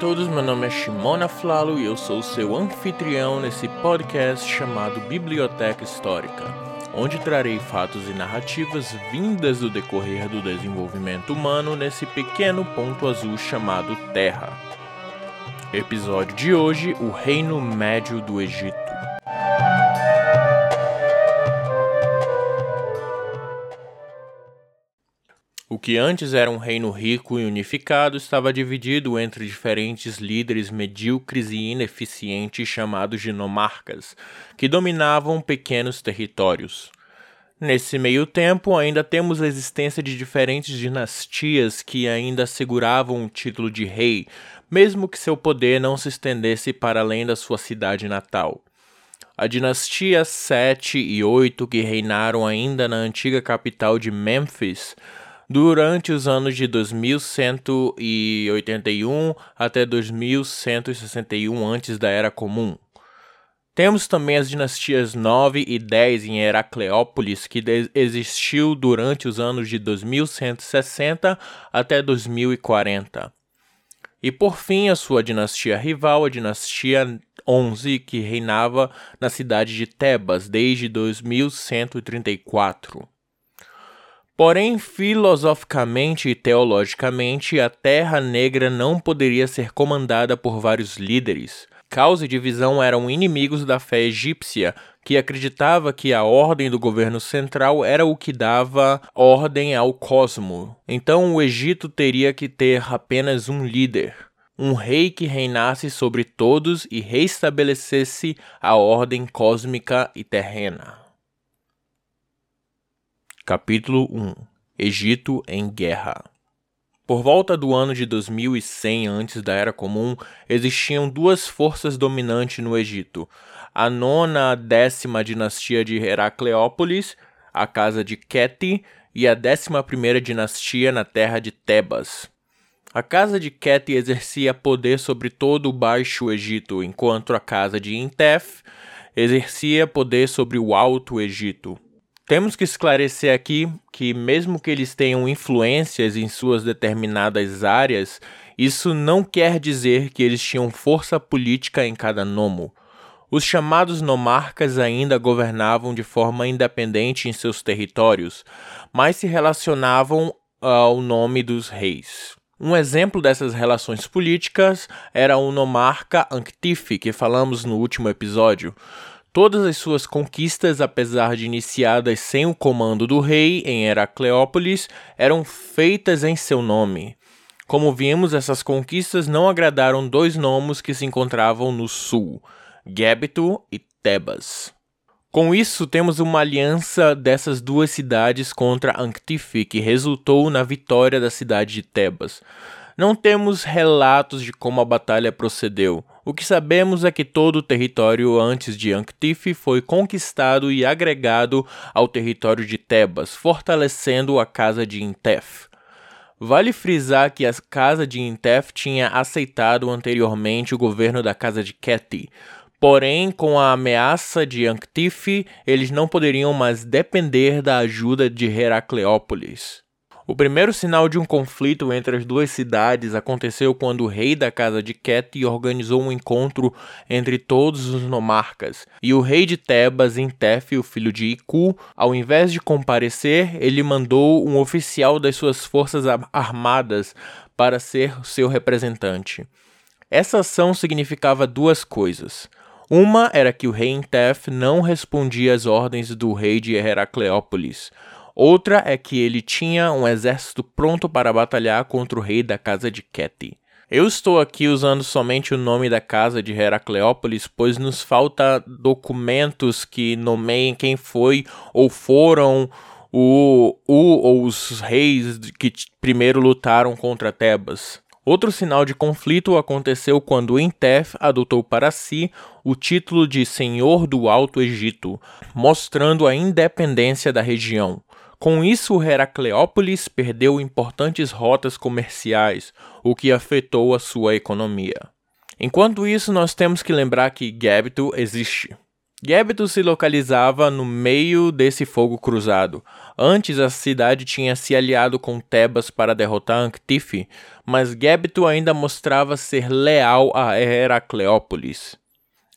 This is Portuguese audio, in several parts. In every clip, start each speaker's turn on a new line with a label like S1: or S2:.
S1: todos, meu nome é Shimona Flalo e eu sou seu anfitrião nesse podcast chamado Biblioteca Histórica, onde trarei fatos e narrativas vindas do decorrer do desenvolvimento humano nesse pequeno ponto azul chamado Terra. Episódio de hoje: O Reino Médio do Egito. Que antes era um reino rico e unificado estava dividido entre diferentes líderes medíocres e ineficientes chamados de nomarcas, que dominavam pequenos territórios. Nesse meio tempo, ainda temos a existência de diferentes dinastias que ainda seguravam o título de rei, mesmo que seu poder não se estendesse para além da sua cidade natal. A dinastia 7 e 8, que reinaram ainda na antiga capital de Memphis, durante os anos de 2181 até 2161 antes da Era Comum. Temos também as dinastias 9 e 10 em Heracleópolis, que existiu durante os anos de 2160 até 2040. E por fim, a sua dinastia rival, a dinastia 11, que reinava na cidade de Tebas desde 2134. Porém, filosoficamente e teologicamente, a Terra Negra não poderia ser comandada por vários líderes. Caos e divisão eram inimigos da fé egípcia, que acreditava que a ordem do governo central era o que dava ordem ao cosmo. Então, o Egito teria que ter apenas um líder, um rei que reinasse sobre todos e restabelecesse a ordem cósmica e terrena. Capítulo 1 Egito em Guerra Por volta do ano de 2100 antes da Era Comum, existiam duas forças dominantes no Egito. A nona décima dinastia de Heracleópolis, a casa de Keti, e a décima primeira dinastia na terra de Tebas. A casa de Keti exercia poder sobre todo o Baixo Egito, enquanto a casa de Intef exercia poder sobre o Alto Egito. Temos que esclarecer aqui que, mesmo que eles tenham influências em suas determinadas áreas, isso não quer dizer que eles tinham força política em cada nomo. Os chamados nomarcas ainda governavam de forma independente em seus territórios, mas se relacionavam ao nome dos reis. Um exemplo dessas relações políticas era o nomarca Anctife, que falamos no último episódio. Todas as suas conquistas, apesar de iniciadas sem o comando do rei em Heracleópolis, eram feitas em seu nome. Como vimos, essas conquistas não agradaram dois nomos que se encontravam no sul, Gébito e Tebas. Com isso, temos uma aliança dessas duas cidades contra Anctife, que resultou na vitória da cidade de Tebas. Não temos relatos de como a batalha procedeu. O que sabemos é que todo o território antes de Anctife foi conquistado e agregado ao território de Tebas, fortalecendo a casa de Intef. Vale frisar que a casa de Intef tinha aceitado anteriormente o governo da casa de Keti, Porém, com a ameaça de Anctife, eles não poderiam mais depender da ajuda de Heracleópolis. O primeiro sinal de um conflito entre as duas cidades aconteceu quando o rei da casa de Ket organizou um encontro entre todos os nomarcas, e o rei de Tebas, Intef, o filho de Iku, ao invés de comparecer, ele mandou um oficial das suas forças armadas para ser seu representante. Essa ação significava duas coisas. Uma era que o rei Intef não respondia às ordens do rei de Heracleópolis. Outra é que ele tinha um exército pronto para batalhar contra o rei da casa de Keti. Eu estou aqui usando somente o nome da casa de Heracleópolis, pois nos falta documentos que nomeiem quem foi ou foram o, o ou os reis que primeiro lutaram contra Tebas. Outro sinal de conflito aconteceu quando Intef adotou para si o título de Senhor do Alto Egito, mostrando a independência da região. Com isso, Heracleópolis perdeu importantes rotas comerciais, o que afetou a sua economia. Enquanto isso, nós temos que lembrar que Gébito existe. Gebto se localizava no meio desse fogo cruzado. Antes a cidade tinha se aliado com Tebas para derrotar Anctife, mas Gebto ainda mostrava ser leal a Heracleópolis.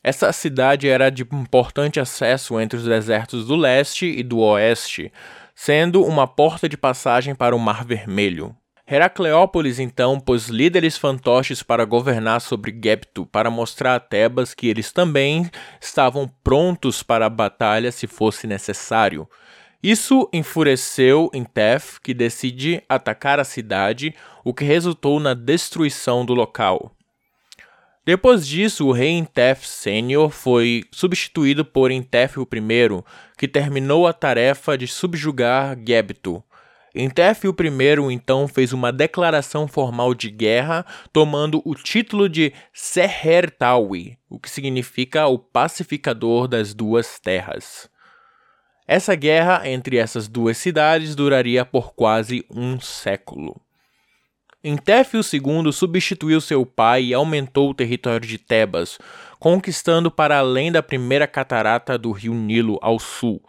S1: Essa cidade era de importante acesso entre os desertos do leste e do oeste, sendo uma porta de passagem para o Mar Vermelho. Heracleópolis então pôs líderes fantoches para governar sobre Gepto, para mostrar a Tebas que eles também estavam prontos para a batalha se fosse necessário. Isso enfureceu Intef, que decide atacar a cidade, o que resultou na destruição do local. Depois disso, o rei Intef Sênior foi substituído por Intef I, que terminou a tarefa de subjugar Gebto. Intef I então fez uma declaração formal de guerra, tomando o título de Sehertawi, o que significa o pacificador das duas terras. Essa guerra entre essas duas cidades duraria por quase um século. Entéfio II substituiu seu pai e aumentou o território de Tebas, conquistando para além da primeira catarata do rio Nilo ao sul.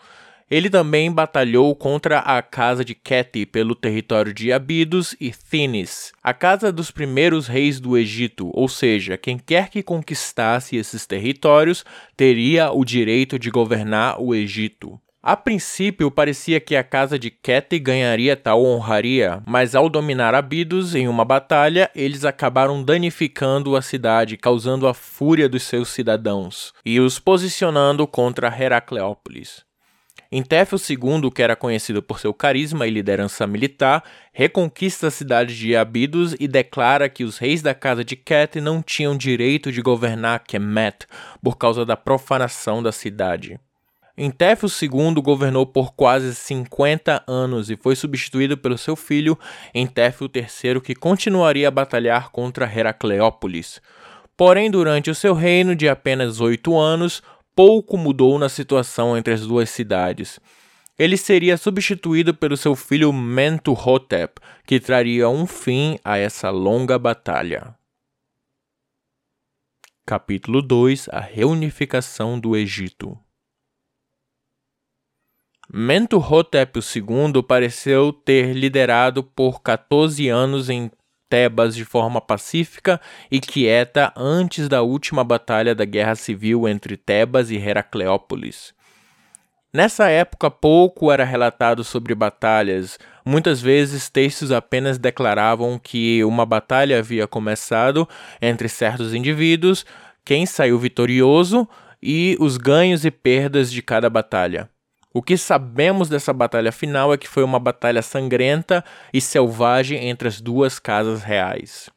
S1: Ele também batalhou contra a casa de Keti pelo território de Abidos e Thinis, a casa dos primeiros reis do Egito, ou seja, quem quer que conquistasse esses territórios teria o direito de governar o Egito. A princípio, parecia que a casa de Keti ganharia tal honraria, mas ao dominar Abidos em uma batalha, eles acabaram danificando a cidade, causando a fúria dos seus cidadãos e os posicionando contra Heracleópolis. Intefel II, que era conhecido por seu carisma e liderança militar, reconquista a cidade de Abidos e declara que os reis da casa de Ket não tinham direito de governar Kemet por causa da profanação da cidade. Entéfio II governou por quase 50 anos e foi substituído pelo seu filho Entéfio III, que continuaria a batalhar contra Heracleópolis. Porém, durante o seu reino de apenas oito anos, pouco mudou na situação entre as duas cidades. Ele seria substituído pelo seu filho Mentuhotep, que traria um fim a essa longa batalha. Capítulo 2 A reunificação do Egito Mentuhotep II pareceu ter liderado por 14 anos em Tebas de forma pacífica e quieta antes da última batalha da Guerra Civil entre Tebas e Heracleópolis. Nessa época, pouco era relatado sobre batalhas. Muitas vezes, textos apenas declaravam que uma batalha havia começado entre certos indivíduos, quem saiu vitorioso e os ganhos e perdas de cada batalha. O que sabemos dessa batalha final é que foi uma batalha sangrenta e selvagem entre as duas casas reais.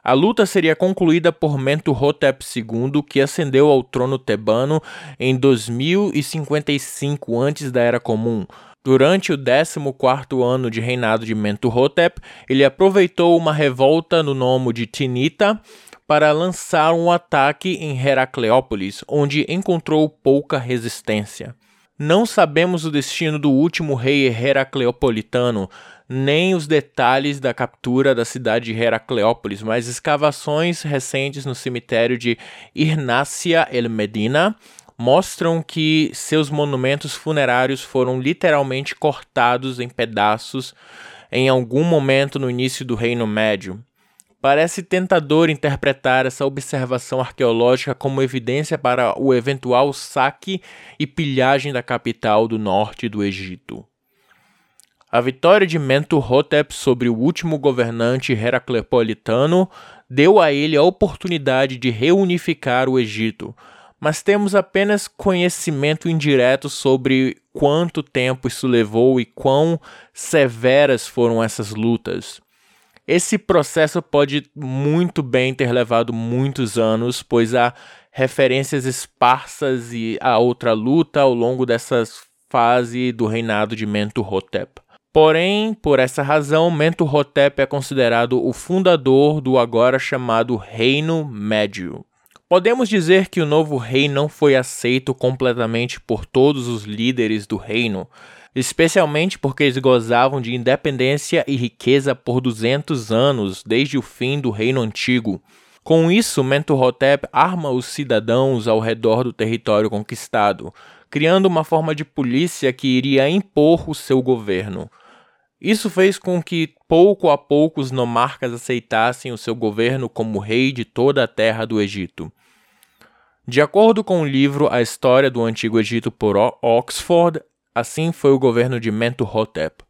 S1: A luta seria concluída por Mentuhotep II, que ascendeu ao trono tebano em 2055 antes da Era Comum. Durante o 14º ano de reinado de Mentuhotep, ele aproveitou uma revolta no nome de Tinita para lançar um ataque em Heracleópolis, onde encontrou pouca resistência. Não sabemos o destino do último rei Heracleopolitano, nem os detalhes da captura da cidade de Heracleópolis, mas escavações recentes no cemitério de Irnácia el Medina mostram que seus monumentos funerários foram literalmente cortados em pedaços em algum momento no início do Reino Médio. Parece tentador interpretar essa observação arqueológica como evidência para o eventual saque e pilhagem da capital do norte do Egito. A vitória de Mentuhotep sobre o último governante heracleopolitano deu a ele a oportunidade de reunificar o Egito, mas temos apenas conhecimento indireto sobre quanto tempo isso levou e quão severas foram essas lutas. Esse processo pode muito bem ter levado muitos anos, pois há referências esparsas e a outra luta ao longo dessa fase do reinado de Mentuhotep. Porém, por essa razão, Mentuhotep é considerado o fundador do agora chamado Reino Médio. Podemos dizer que o novo rei não foi aceito completamente por todos os líderes do reino, especialmente porque eles gozavam de independência e riqueza por 200 anos, desde o fim do Reino Antigo. Com isso, Mentuhotep arma os cidadãos ao redor do território conquistado, criando uma forma de polícia que iria impor o seu governo. Isso fez com que pouco a pouco os nomarcas aceitassem o seu governo como rei de toda a terra do Egito. De acordo com o livro A História do Antigo Egito por Oxford, assim foi o governo de Mentuhotep.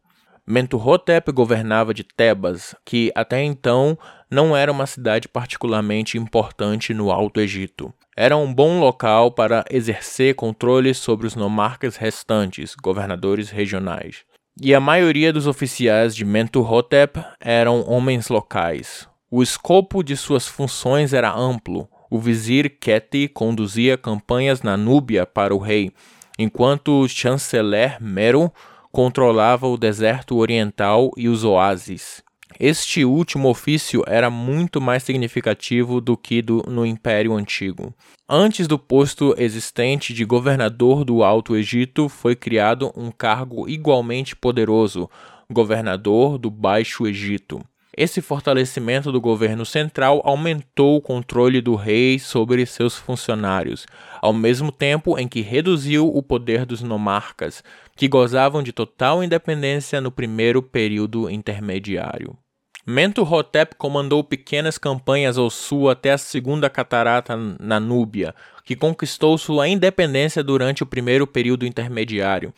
S1: Mentuhotep governava de Tebas, que até então não era uma cidade particularmente importante no Alto Egito. Era um bom local para exercer controle sobre os nomarcas restantes, governadores regionais. E a maioria dos oficiais de Mentuhotep eram homens locais. O escopo de suas funções era amplo. O vizir Keti conduzia campanhas na Núbia para o rei, enquanto o chanceler Meru controlava o deserto oriental e os oásis. Este último ofício era muito mais significativo do que do, no Império Antigo. Antes do posto existente de governador do Alto Egito, foi criado um cargo igualmente poderoso, governador do Baixo Egito. Esse fortalecimento do governo central aumentou o controle do rei sobre seus funcionários, ao mesmo tempo em que reduziu o poder dos nomarcas, que gozavam de total independência no primeiro período intermediário. Mentuhotep comandou pequenas campanhas ao sul até a segunda catarata na Núbia, que conquistou sua independência durante o primeiro período intermediário,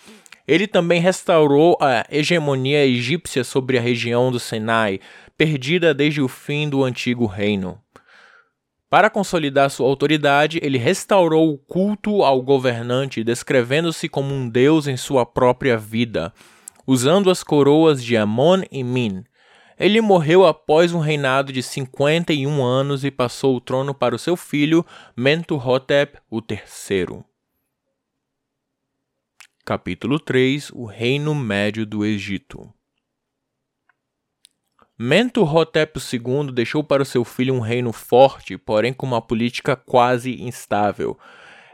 S1: ele também restaurou a hegemonia egípcia sobre a região do Sinai, perdida desde o fim do antigo reino. Para consolidar sua autoridade, ele restaurou o culto ao governante, descrevendo-se como um deus em sua própria vida, usando as coroas de Amon e Min. Ele morreu após um reinado de 51 anos e passou o trono para o seu filho Mentuhotep III. Capítulo 3 O Reino Médio do Egito Mentuhotep II deixou para seu filho um reino forte, porém com uma política quase instável.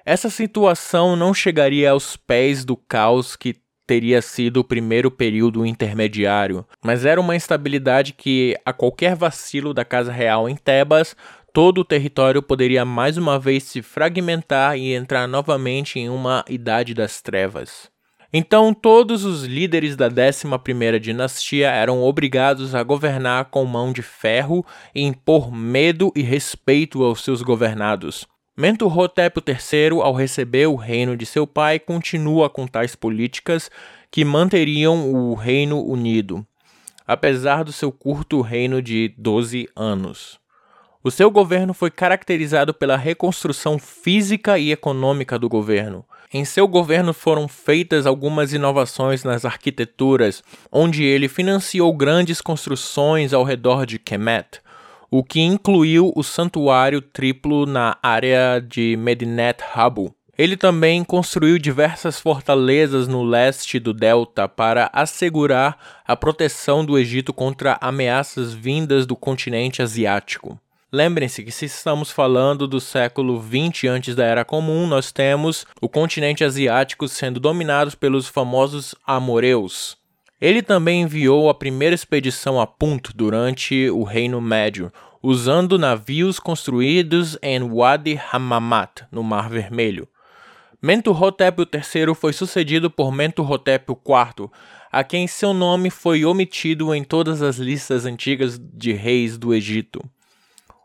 S1: Essa situação não chegaria aos pés do caos que teria sido o primeiro período intermediário, mas era uma instabilidade que, a qualquer vacilo da Casa Real em Tebas, todo o território poderia mais uma vez se fragmentar e entrar novamente em uma Idade das Trevas. Então, todos os líderes da 11ª dinastia eram obrigados a governar com mão de ferro e impor medo e respeito aos seus governados. Mentuhotep III, ao receber o reino de seu pai, continua com tais políticas que manteriam o reino unido, apesar do seu curto reino de 12 anos. O seu governo foi caracterizado pela reconstrução física e econômica do governo. Em seu governo foram feitas algumas inovações nas arquiteturas, onde ele financiou grandes construções ao redor de Kemet, o que incluiu o santuário triplo na área de Medinet Habu. Ele também construiu diversas fortalezas no leste do delta para assegurar a proteção do Egito contra ameaças vindas do continente asiático. Lembrem-se que se estamos falando do século 20 antes da Era Comum, nós temos o continente asiático sendo dominado pelos famosos amoreus. Ele também enviou a primeira expedição a Punt durante o Reino Médio, usando navios construídos em Wadi Hammamat, no Mar Vermelho. Mentuhotep III foi sucedido por Mentuhotep IV, a quem seu nome foi omitido em todas as listas antigas de reis do Egito.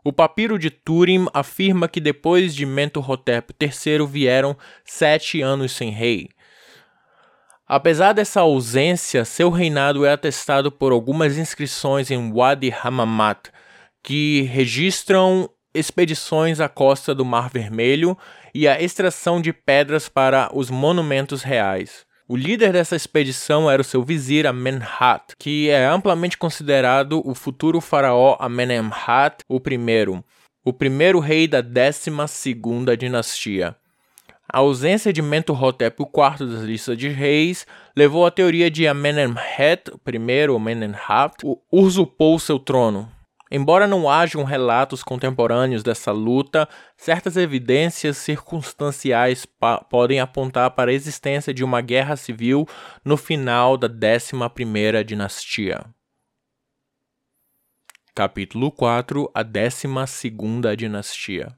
S1: O papiro de Turim afirma que depois de Mentuhotep III vieram sete anos sem rei. Apesar dessa ausência, seu reinado é atestado por algumas inscrições em Wadi Hammamat, que registram expedições à costa do Mar Vermelho e a extração de pedras para os monumentos reais. O líder dessa expedição era o seu vizir Amenhat, que é amplamente considerado o futuro faraó Amenemhat I, o primeiro rei da 12ª dinastia. A ausência de Mentuhotep IV das listas de reis levou à teoria de Amenemhet I, Amenemhat, usurpou seu trono. Embora não hajam relatos contemporâneos dessa luta, certas evidências circunstanciais podem apontar para a existência de uma guerra civil no final da 11ª dinastia. Capítulo 4 A 12 Dinastia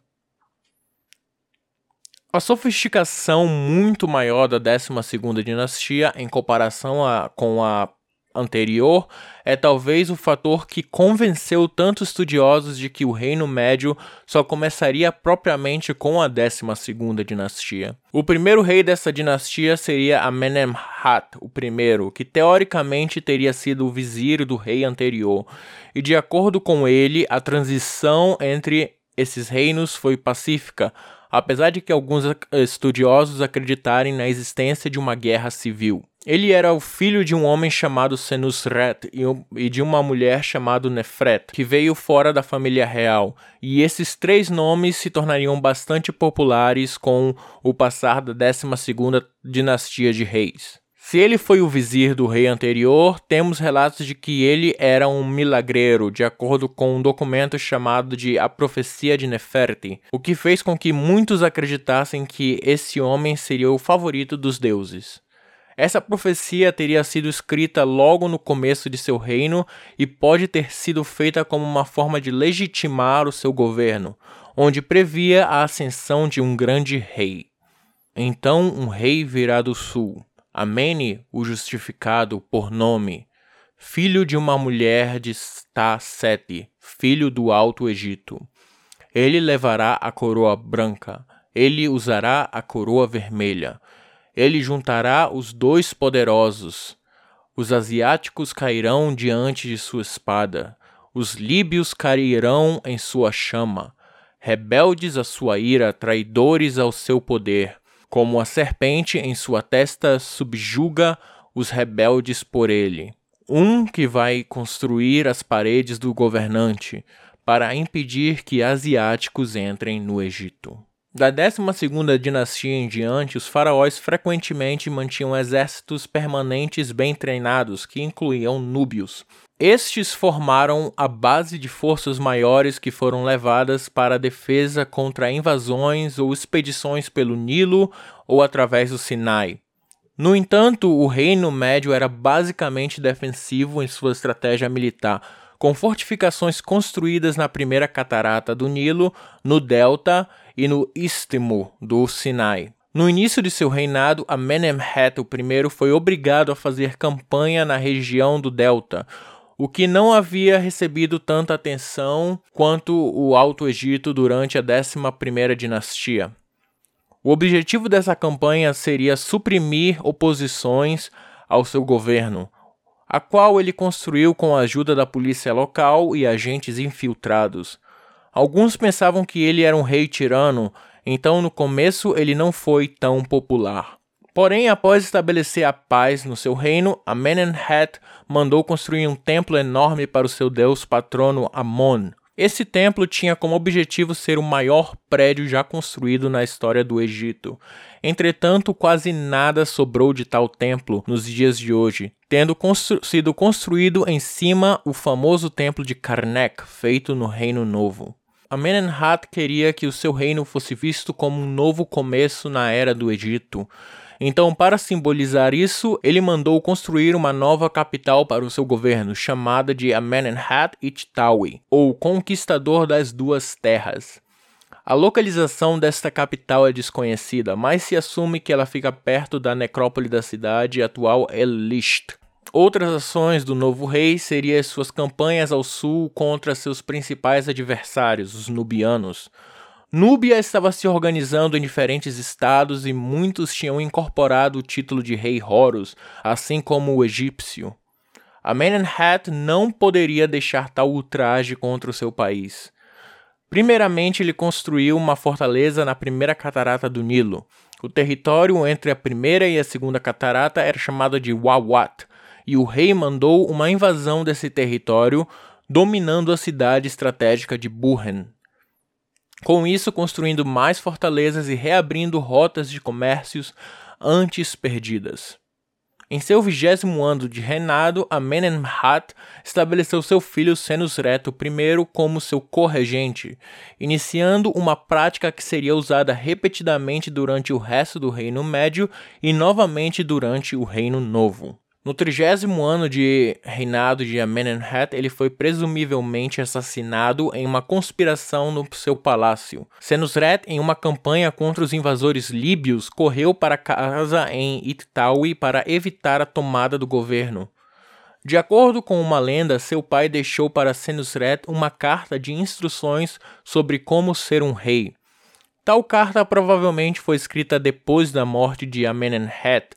S1: A sofisticação muito maior da 12 Dinastia em comparação a, com a anterior é talvez o fator que convenceu tantos estudiosos de que o Reino Médio só começaria propriamente com a 12ª dinastia. O primeiro rei dessa dinastia seria Amenemhat I, que teoricamente teria sido o vizir do rei anterior, e de acordo com ele, a transição entre esses reinos foi pacífica, apesar de que alguns estudiosos acreditarem na existência de uma guerra civil. Ele era o filho de um homem chamado Senusret e de uma mulher chamada Nefret, que veio fora da família real, e esses três nomes se tornariam bastante populares com o passar da 12ª dinastia de reis. Se ele foi o vizir do rei anterior, temos relatos de que ele era um milagreiro, de acordo com um documento chamado de A Profecia de Neferti, o que fez com que muitos acreditassem que esse homem seria o favorito dos deuses. Essa profecia teria sido escrita logo no começo de seu reino e pode ter sido feita como uma forma de legitimar o seu governo, onde previa a ascensão de um grande rei. Então um rei virá do sul, Amene, o justificado por nome, filho de uma mulher de Sete, filho do Alto Egito. Ele levará a coroa branca, ele usará a coroa vermelha ele juntará os dois poderosos. Os asiáticos cairão diante de sua espada, os líbios cairão em sua chama, rebeldes à sua ira, traidores ao seu poder. Como a serpente em sua testa subjuga os rebeldes por ele. Um que vai construir as paredes do governante para impedir que asiáticos entrem no Egito. Da 12ª dinastia em diante, os faraós frequentemente mantinham exércitos permanentes bem treinados, que incluíam núbios. Estes formaram a base de forças maiores que foram levadas para a defesa contra invasões ou expedições pelo Nilo ou através do Sinai. No entanto, o Reino Médio era basicamente defensivo em sua estratégia militar, com fortificações construídas na primeira catarata do Nilo, no delta e no istmo do Sinai. No início de seu reinado, Amenemhet I foi obrigado a fazer campanha na região do Delta, o que não havia recebido tanta atenção quanto o Alto Egito durante a 11ª dinastia. O objetivo dessa campanha seria suprimir oposições ao seu governo, a qual ele construiu com a ajuda da polícia local e agentes infiltrados. Alguns pensavam que ele era um rei tirano, então no começo ele não foi tão popular. Porém, após estabelecer a paz no seu reino, Amenemhat mandou construir um templo enorme para o seu deus patrono Amon. Esse templo tinha como objetivo ser o maior prédio já construído na história do Egito. Entretanto, quase nada sobrou de tal templo nos dias de hoje, tendo constru sido construído em cima o famoso templo de Karnak, feito no Reino Novo. Amenemhat queria que o seu reino fosse visto como um novo começo na era do Egito. Então, para simbolizar isso, ele mandou construir uma nova capital para o seu governo, chamada de Amenemhat Ichtawi, ou Conquistador das Duas Terras. A localização desta capital é desconhecida, mas se assume que ela fica perto da necrópole da cidade atual El-Lisht. Outras ações do novo rei seriam suas campanhas ao sul contra seus principais adversários, os nubianos. Núbia estava se organizando em diferentes estados e muitos tinham incorporado o título de rei Horus, assim como o egípcio. Amenemhat não poderia deixar tal ultraje contra o seu país. Primeiramente, ele construiu uma fortaleza na primeira catarata do Nilo. O território entre a primeira e a segunda catarata era chamado de Wawat, e o rei mandou uma invasão desse território, dominando a cidade estratégica de Burren. Com isso, construindo mais fortalezas e reabrindo rotas de comércios antes perdidas. Em seu vigésimo ano de reinado, Amenemhat estabeleceu seu filho Senusreto I como seu corregente, iniciando uma prática que seria usada repetidamente durante o resto do Reino Médio e novamente durante o Reino Novo. No trigésimo ano de reinado de Amenemhat, ele foi presumivelmente assassinado em uma conspiração no seu palácio. Senusret, em uma campanha contra os invasores líbios, correu para casa em Ittawi para evitar a tomada do governo. De acordo com uma lenda, seu pai deixou para Senusret uma carta de instruções sobre como ser um rei. Tal carta provavelmente foi escrita depois da morte de Amenemhat,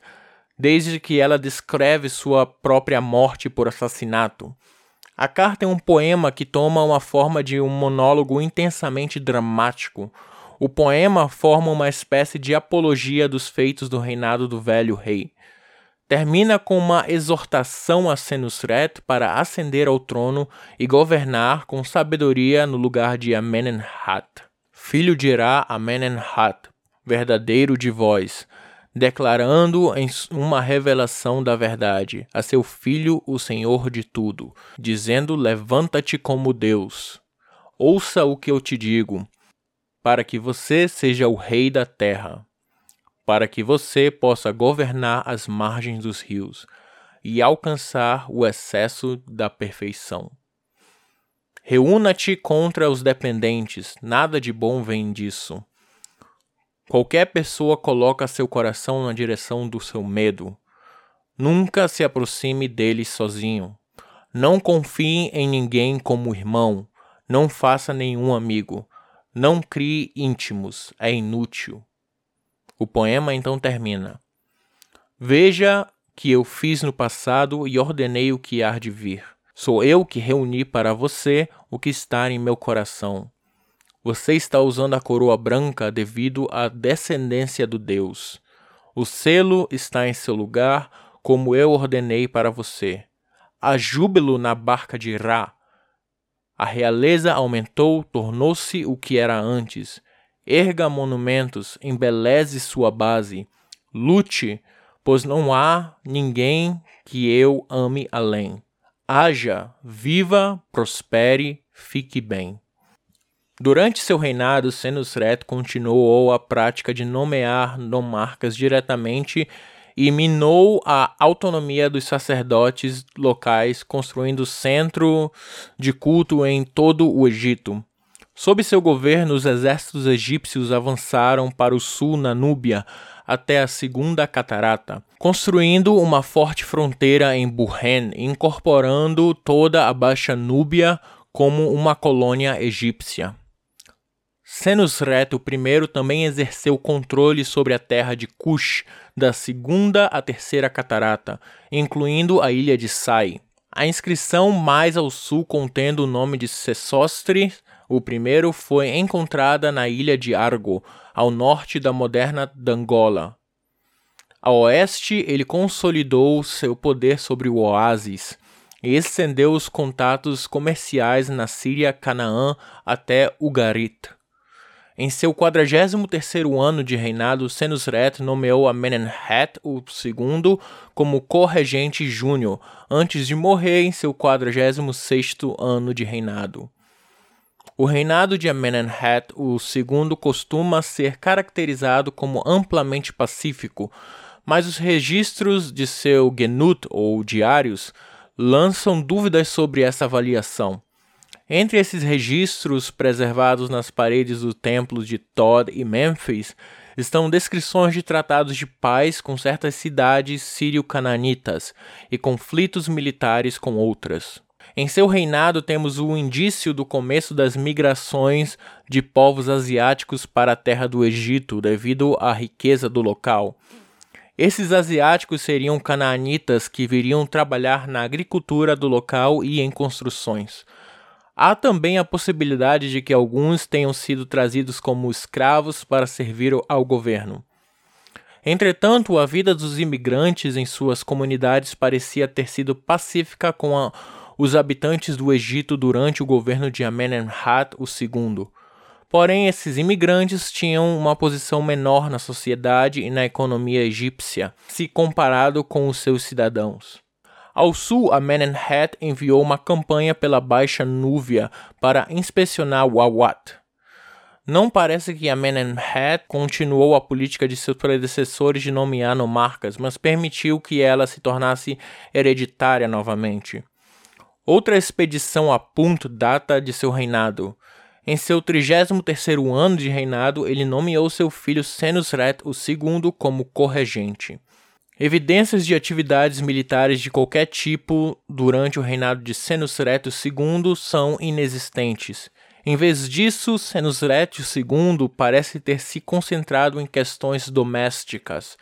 S1: desde que ela descreve sua própria morte por assassinato. A carta é um poema que toma uma forma de um monólogo intensamente dramático. O poema forma uma espécie de apologia dos feitos do reinado do velho rei. Termina com uma exortação a Senusret para ascender ao trono e governar com sabedoria no lugar de Amenemhat, filho de Ra Amenemhat, verdadeiro de vós, declarando em uma revelação da verdade a seu filho, o Senhor de tudo, dizendo: Levanta-te como Deus. Ouça o que eu te digo, para que você seja o rei da terra, para que você possa governar as margens dos rios e alcançar o excesso da perfeição. Reúna-te contra os dependentes, nada de bom vem disso. Qualquer pessoa coloca seu coração na direção do seu medo. Nunca se aproxime dele sozinho. Não confie em ninguém como irmão. Não faça nenhum amigo. Não crie íntimos. É inútil. O poema então termina. Veja que eu fiz no passado e ordenei o que há de vir. Sou eu que reuni para você o que está em meu coração. Você está usando a coroa branca devido à descendência do Deus. O selo está em seu lugar, como eu ordenei para você. Há júbilo na barca de Ra. A realeza aumentou, tornou-se o que era antes. Erga monumentos, embeleze sua base. Lute, pois não há ninguém que eu ame além. Haja, viva, prospere, fique bem. Durante seu reinado, Senusret continuou a prática de nomear nomarcas diretamente e minou a autonomia dos sacerdotes locais, construindo centro de culto em todo o Egito. Sob seu governo, os exércitos egípcios avançaram para o sul na Núbia até a Segunda Catarata, construindo uma forte fronteira em Burren, incorporando toda a Baixa Núbia como uma colônia egípcia. Senusret I também exerceu controle sobre a terra de Cush, da segunda à terceira catarata, incluindo a ilha de Sai. A inscrição mais ao sul contendo o nome de Sesostre o primeiro foi encontrada na ilha de Argo, ao norte da moderna Dangola. A oeste, ele consolidou seu poder sobre o oásis e estendeu os contatos comerciais na Síria, Canaã até Ugarit. Em seu 43º ano de reinado, Senusret nomeou Amenemhat II como corregente júnior, antes de morrer em seu 46º ano de reinado. O reinado de Amenemhat II costuma ser caracterizado como amplamente pacífico, mas os registros de seu Genut ou diários lançam dúvidas sobre essa avaliação. Entre esses registros preservados nas paredes do templo de Tod e Mênfis estão descrições de tratados de paz com certas cidades sírio-cananitas e conflitos militares com outras. Em seu reinado temos o indício do começo das migrações de povos asiáticos para a terra do Egito devido à riqueza do local. Esses asiáticos seriam canaanitas que viriam trabalhar na agricultura do local e em construções. Há também a possibilidade de que alguns tenham sido trazidos como escravos para servir ao governo. Entretanto, a vida dos imigrantes em suas comunidades parecia ter sido pacífica com a, os habitantes do Egito durante o governo de Amenemhat II. Porém, esses imigrantes tinham uma posição menor na sociedade e na economia egípcia, se comparado com os seus cidadãos. Ao sul, Amenemhat enviou uma campanha pela Baixa Núvia para inspecionar Wawat. Não parece que Amenemhat continuou a política de seus predecessores de nomear nomarcas, mas permitiu que ela se tornasse hereditária novamente. Outra expedição a Punt data de seu reinado. Em seu 33º ano de reinado, ele nomeou seu filho Senusret II como corregente. Evidências de atividades militares de qualquer tipo durante o reinado de Senusret II são inexistentes. Em vez disso, Senusret II parece ter se concentrado em questões domésticas,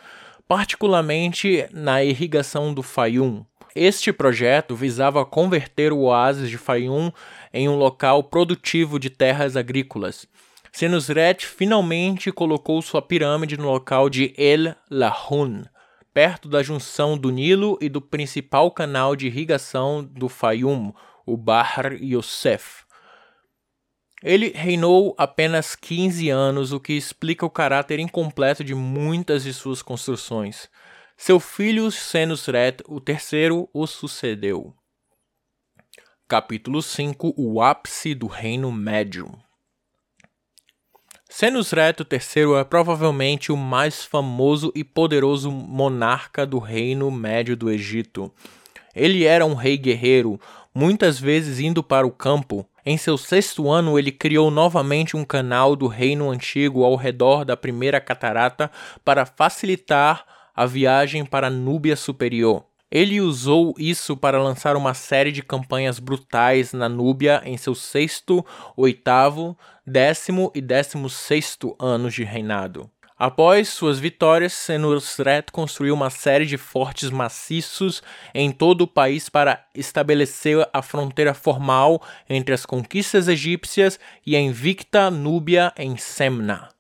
S1: particularmente na irrigação do Fayum. Este projeto visava converter o oásis de Fayum em um local produtivo de terras agrícolas. Senusret finalmente colocou sua pirâmide no local de El Lahun, perto da junção do Nilo e do principal canal de irrigação do Fayum, o Bahr Yosef. Ele reinou apenas 15 anos, o que explica o caráter incompleto de muitas de suas construções. Seu filho Senusret, o terceiro, o sucedeu. Capítulo 5 O ápice do Reino Médio Senusret III é provavelmente o mais famoso e poderoso monarca do Reino Médio do Egito. Ele era um rei guerreiro, muitas vezes indo para o campo. Em seu sexto ano, ele criou novamente um canal do Reino Antigo ao redor da primeira catarata para facilitar a viagem para a Núbia Superior. Ele usou isso para lançar uma série de campanhas brutais na Núbia em seu sexto, oitavo, décimo e décimo sexto anos de reinado. Após suas vitórias, Senusret construiu uma série de fortes maciços em todo o país para estabelecer a fronteira formal entre as conquistas egípcias e a invicta Núbia em Semna.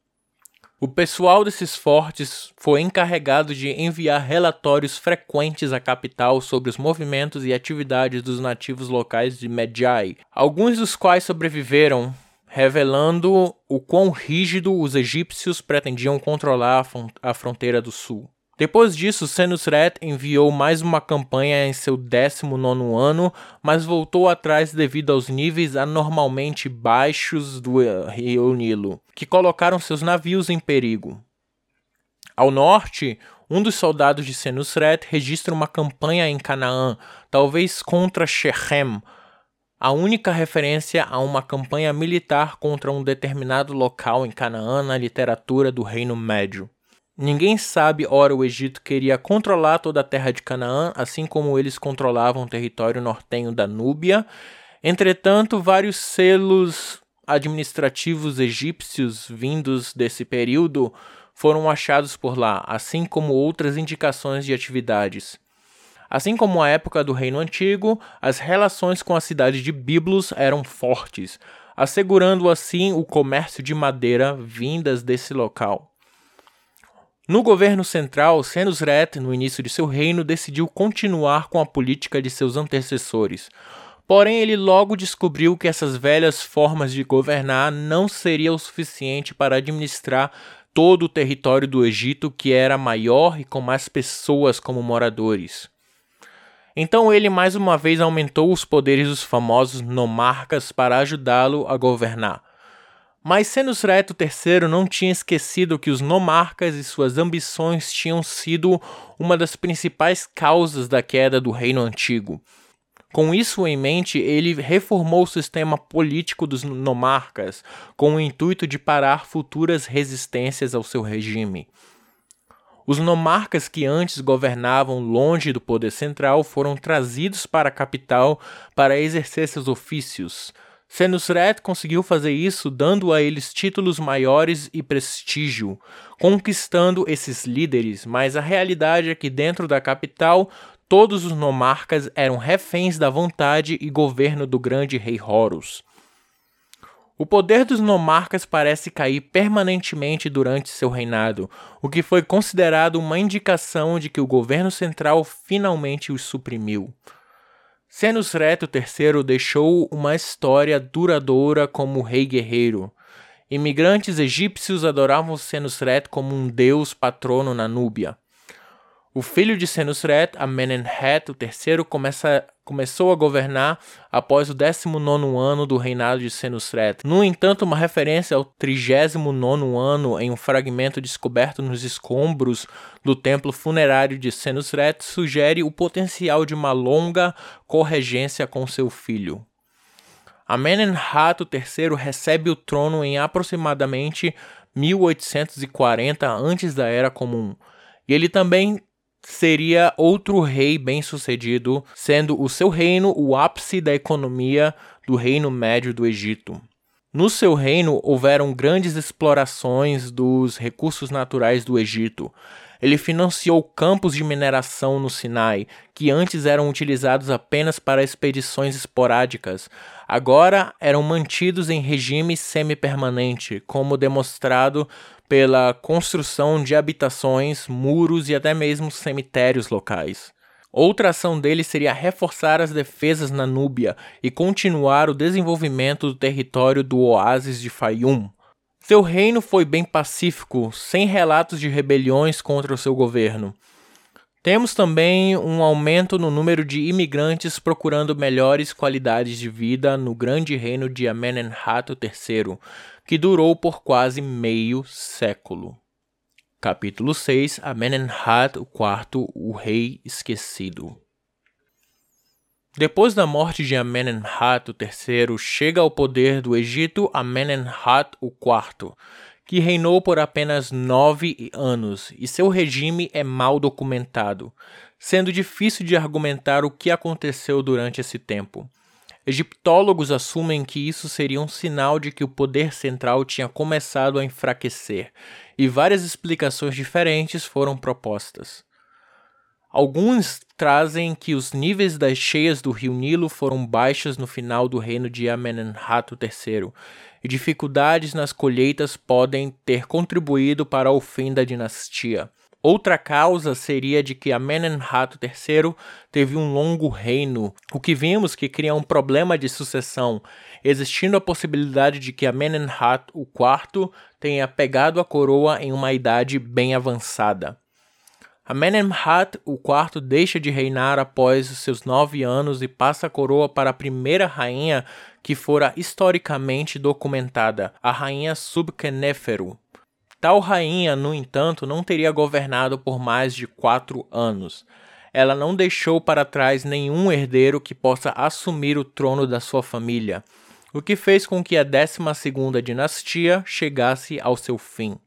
S1: O pessoal desses fortes foi encarregado de enviar relatórios frequentes à capital sobre os movimentos e atividades dos nativos locais de Medjay, alguns dos quais sobreviveram, revelando o quão rígido os egípcios pretendiam controlar a fronteira do sul. Depois disso, Senusret enviou mais uma campanha em seu 19 ano, mas voltou atrás devido aos níveis anormalmente baixos do eh, rio Nilo, que colocaram seus navios em perigo. Ao norte, um dos soldados de Senusret registra uma campanha em Canaã, talvez contra Shechem, a única referência a uma campanha militar contra um determinado local em Canaã na literatura do Reino Médio. Ninguém sabe, ora, o Egito queria controlar toda a terra de Canaã, assim como eles controlavam o território nortenho da Núbia. Entretanto, vários selos administrativos egípcios vindos desse período foram achados por lá, assim como outras indicações de atividades. Assim como a época do Reino Antigo, as relações com a cidade de Biblos eram fortes, assegurando assim o comércio de madeira vindas desse local. No governo central, Senusret, no início de seu reino, decidiu continuar com a política de seus antecessores. Porém, ele logo descobriu que essas velhas formas de governar não seriam o suficiente para administrar todo o território do Egito, que era maior e com mais pessoas como moradores. Então ele mais uma vez aumentou os poderes dos famosos nomarcas para ajudá-lo a governar. Mas Senusret III não tinha esquecido que os nomarcas e suas ambições tinham sido uma das principais causas da queda do reino antigo. Com isso em mente, ele reformou o sistema político dos nomarcas, com o intuito de parar futuras resistências ao seu regime. Os nomarcas que antes governavam longe do poder central foram trazidos para a capital para exercer seus ofícios, Senusret conseguiu fazer isso dando a eles títulos maiores e prestígio, conquistando esses líderes, mas a realidade é que dentro da capital todos os nomarcas eram reféns da vontade e governo do grande rei Horus. O poder dos nomarcas parece cair permanentemente durante seu reinado, o que foi considerado uma indicação de que o governo central finalmente os suprimiu. Senusret III deixou uma história duradoura como rei guerreiro. Imigrantes egípcios adoravam Senusret como um deus patrono na Núbia. O filho de Senusret, Amenemhet III, começa, começou a governar após o 19 ano do reinado de Senusret. No entanto, uma referência ao 39 ano em um fragmento descoberto nos escombros do templo funerário de Senusret sugere o potencial de uma longa corregência com seu filho. Amenemhat III recebe o trono em aproximadamente 1840 antes da Era Comum, e ele também seria outro rei bem-sucedido, sendo o seu reino o ápice da economia do Reino Médio do Egito. No seu reino houveram grandes explorações dos recursos naturais do Egito. Ele financiou campos de mineração no Sinai, que antes eram utilizados apenas para expedições esporádicas. Agora eram mantidos em regime semi-permanente, como demonstrado pela construção de habitações, muros e até mesmo cemitérios locais. Outra ação dele seria reforçar as defesas na Núbia e continuar o desenvolvimento do território do oásis de Fayum. Seu reino foi bem pacífico, sem relatos de rebeliões contra o seu governo. Temos também um aumento no número de imigrantes procurando melhores qualidades de vida no grande reino de Amenemhat III, que durou por quase meio século. Capítulo 6 Amenemhat IV, o Rei Esquecido depois da morte de Amenemhat III, chega ao poder do Egito Amenemhat IV, que reinou por apenas nove anos, e seu regime é mal documentado, sendo difícil de argumentar o que aconteceu durante esse tempo. Egiptólogos assumem que isso seria um sinal de que o poder central tinha começado a enfraquecer, e várias explicações diferentes foram propostas. Alguns trazem que os níveis das cheias do rio Nilo foram baixos no final do reino de Amenemhat III, e dificuldades nas colheitas podem ter contribuído para o fim da dinastia. Outra causa seria de que Amenemhat III teve um longo reino, o que vimos que cria um problema de sucessão, existindo a possibilidade de que Amenemhat IV tenha pegado a coroa em uma idade bem avançada. Amenemhat IV deixa de reinar após os seus nove anos e passa a coroa para a primeira rainha que fora historicamente documentada, a rainha Subkeneferu. Tal rainha, no entanto, não teria governado por mais de quatro anos. Ela não deixou para trás nenhum herdeiro que possa assumir o trono da sua família, o que fez com que a 12 segunda dinastia chegasse ao seu fim.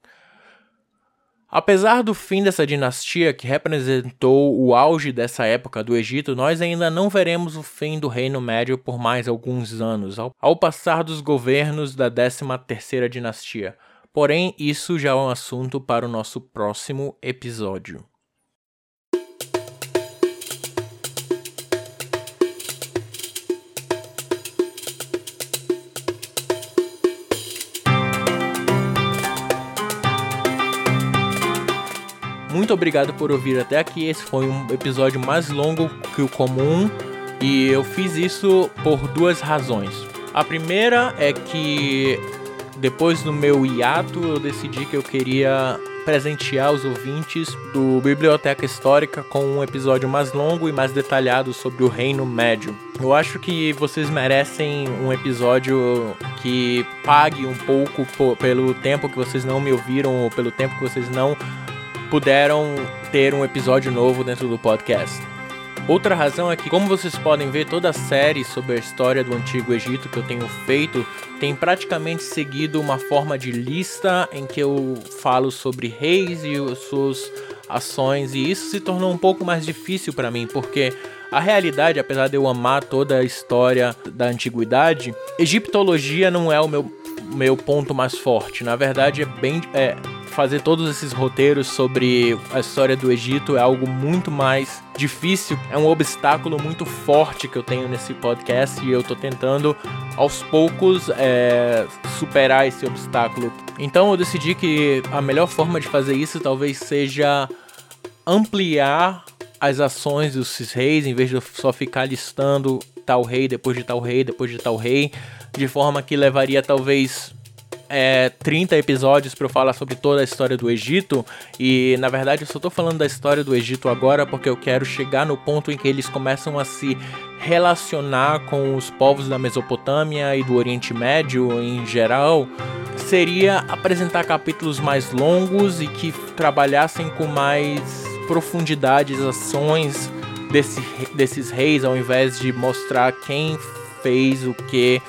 S1: Apesar do fim dessa dinastia, que representou o auge dessa época do Egito, nós ainda não veremos o fim do Reino Médio por mais alguns anos, ao passar dos governos da 13ª dinastia. Porém, isso já é um assunto para o nosso próximo episódio. Muito obrigado por ouvir até aqui. Esse foi um episódio mais longo que o comum e eu fiz isso por duas razões. A primeira é que depois do meu hiato eu decidi que eu queria presentear os ouvintes do Biblioteca Histórica com um episódio mais longo e mais detalhado sobre o Reino Médio. Eu acho que vocês merecem um episódio que pague um pouco pelo tempo que vocês não me ouviram ou pelo tempo que vocês não puderam ter um episódio novo dentro do podcast. Outra razão é que, como vocês podem ver, toda a série sobre a história do Antigo Egito que eu tenho feito tem praticamente seguido uma forma de lista em que eu falo sobre reis e suas ações, e isso se tornou um pouco mais difícil para mim, porque a realidade, apesar de eu amar toda a história da antiguidade, egiptologia não é o meu, meu ponto mais forte. Na verdade, é bem. É, fazer todos esses roteiros sobre a história do Egito é algo muito mais difícil, é um obstáculo muito forte que eu tenho nesse podcast e eu tô tentando aos poucos é, superar esse obstáculo. Então eu decidi que a melhor forma de fazer isso talvez seja ampliar as ações dos reis, em vez de só ficar listando tal rei depois de tal rei depois de tal rei, de forma que levaria talvez é, 30 episódios para eu falar sobre toda a história do Egito. E na verdade eu só tô falando da história do Egito agora porque eu quero chegar no ponto em que eles começam a se relacionar com os povos da Mesopotâmia e do Oriente Médio em geral. Seria apresentar capítulos mais longos e que trabalhassem com mais profundidade as ações desse, desses reis, ao invés de mostrar quem fez o que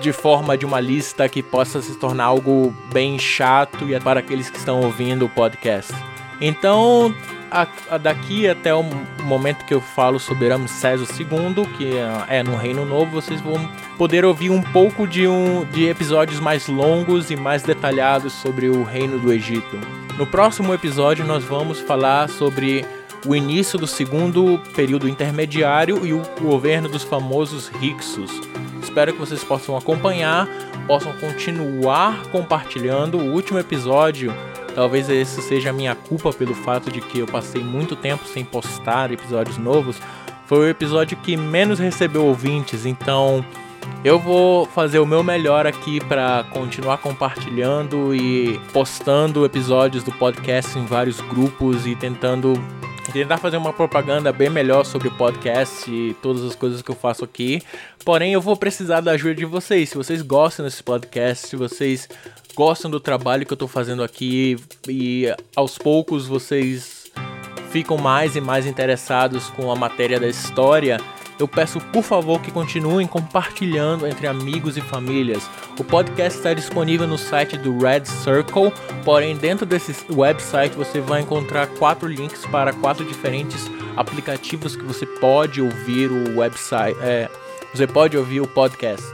S1: de forma de uma lista que possa se tornar algo bem chato e é para aqueles que estão ouvindo o podcast. Então, a, a daqui até o momento que eu falo sobre Ramsés II, que é, é no Reino Novo, vocês vão poder ouvir um pouco de, um, de episódios mais longos e mais detalhados sobre o Reino do Egito. No próximo episódio, nós vamos falar sobre o início do segundo período intermediário e o governo dos famosos Hyksos. Espero que vocês possam acompanhar, possam continuar compartilhando. O último episódio, talvez esse seja a minha culpa pelo fato de que eu passei muito tempo sem postar episódios novos. Foi o episódio que menos recebeu ouvintes, então eu vou fazer o meu melhor aqui para continuar compartilhando e postando episódios do podcast em vários grupos e tentando tentar fazer uma propaganda bem melhor sobre o podcast e todas as coisas que eu faço aqui. Porém, eu vou precisar da ajuda de vocês. Se vocês gostam desse podcast, se vocês gostam do trabalho que eu tô fazendo aqui e aos poucos vocês ficam mais e mais interessados com a matéria da história, eu peço por favor que continuem compartilhando entre amigos e famílias. O podcast está disponível no site do Red Circle, porém dentro desse website você vai encontrar quatro links para quatro diferentes aplicativos que você pode ouvir o website. É, você pode ouvir o podcast.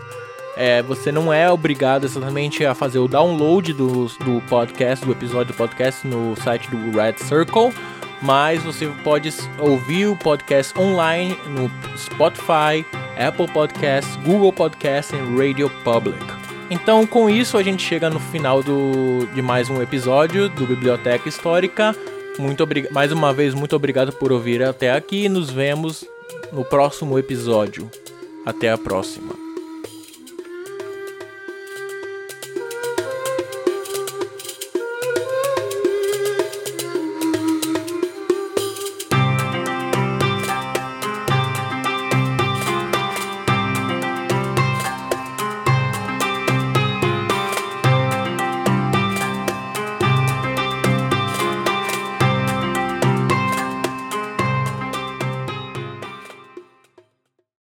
S1: É, você não é obrigado exatamente a fazer o download do, do podcast, do episódio do podcast no site do Red Circle mas você pode ouvir o podcast online no Spotify, Apple Podcasts, Google Podcasts e Radio Public. Então, com isso, a gente chega no final do, de mais um episódio do Biblioteca Histórica. Muito mais uma vez, muito obrigado por ouvir até aqui. Nos vemos no próximo episódio. Até a próxima.